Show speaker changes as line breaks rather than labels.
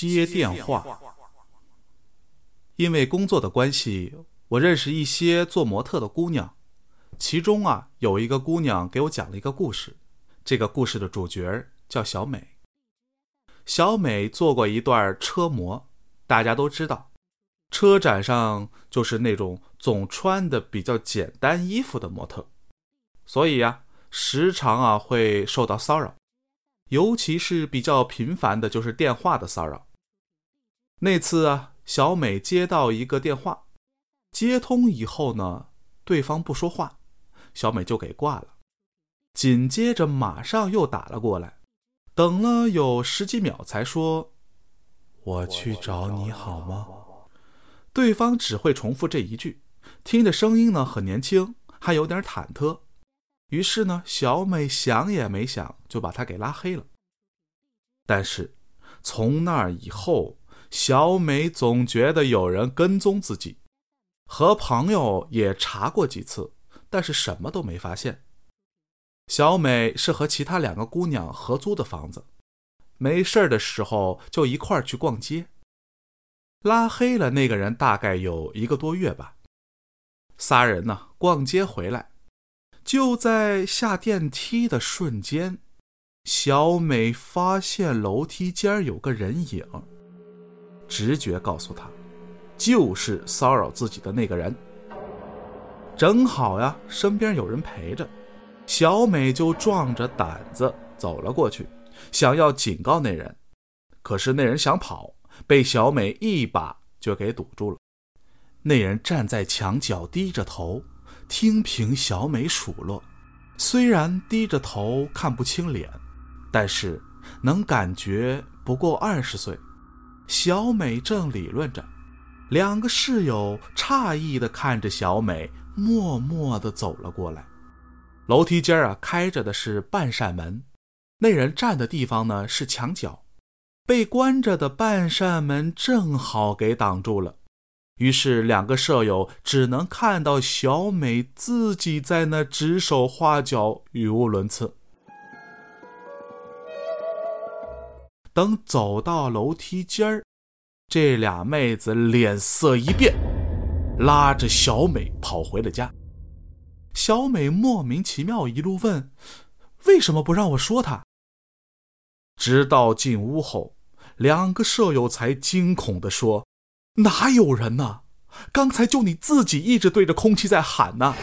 接电话。因为工作的关系，我认识一些做模特的姑娘，其中啊有一个姑娘给我讲了一个故事。这个故事的主角叫小美。小美做过一段车模，大家都知道，车展上就是那种总穿的比较简单衣服的模特，所以呀，时常啊会受到骚扰。尤其是比较频繁的，就是电话的骚扰。那次啊，小美接到一个电话，接通以后呢，对方不说话，小美就给挂了。紧接着马上又打了过来，等了有十几秒才说：“我去找你好吗？”对方只会重复这一句，听着声音呢很年轻，还有点忐忑。于是呢，小美想也没想就把他给拉黑了。但是从那以后，小美总觉得有人跟踪自己，和朋友也查过几次，但是什么都没发现。小美是和其他两个姑娘合租的房子，没事的时候就一块儿去逛街。拉黑了那个人大概有一个多月吧，仨人呢逛街回来。就在下电梯的瞬间，小美发现楼梯间有个人影。直觉告诉他，就是骚扰自己的那个人。正好呀，身边有人陪着，小美就壮着胆子走了过去，想要警告那人。可是那人想跑，被小美一把就给堵住了。那人站在墙角，低着头。听凭小美数落，虽然低着头看不清脸，但是能感觉不过二十岁。小美正理论着，两个室友诧异的看着小美，默默的走了过来。楼梯间啊，开着的是半扇门，那人站的地方呢是墙角，被关着的半扇门正好给挡住了。于是，两个舍友只能看到小美自己在那指手画脚，语无伦次。等走到楼梯间儿，这俩妹子脸色一变，拉着小美跑回了家。小美莫名其妙一路问：“为什么不让我说他？”直到进屋后，两个舍友才惊恐地说。哪有人呢？刚才就你自己一直对着空气在喊呢。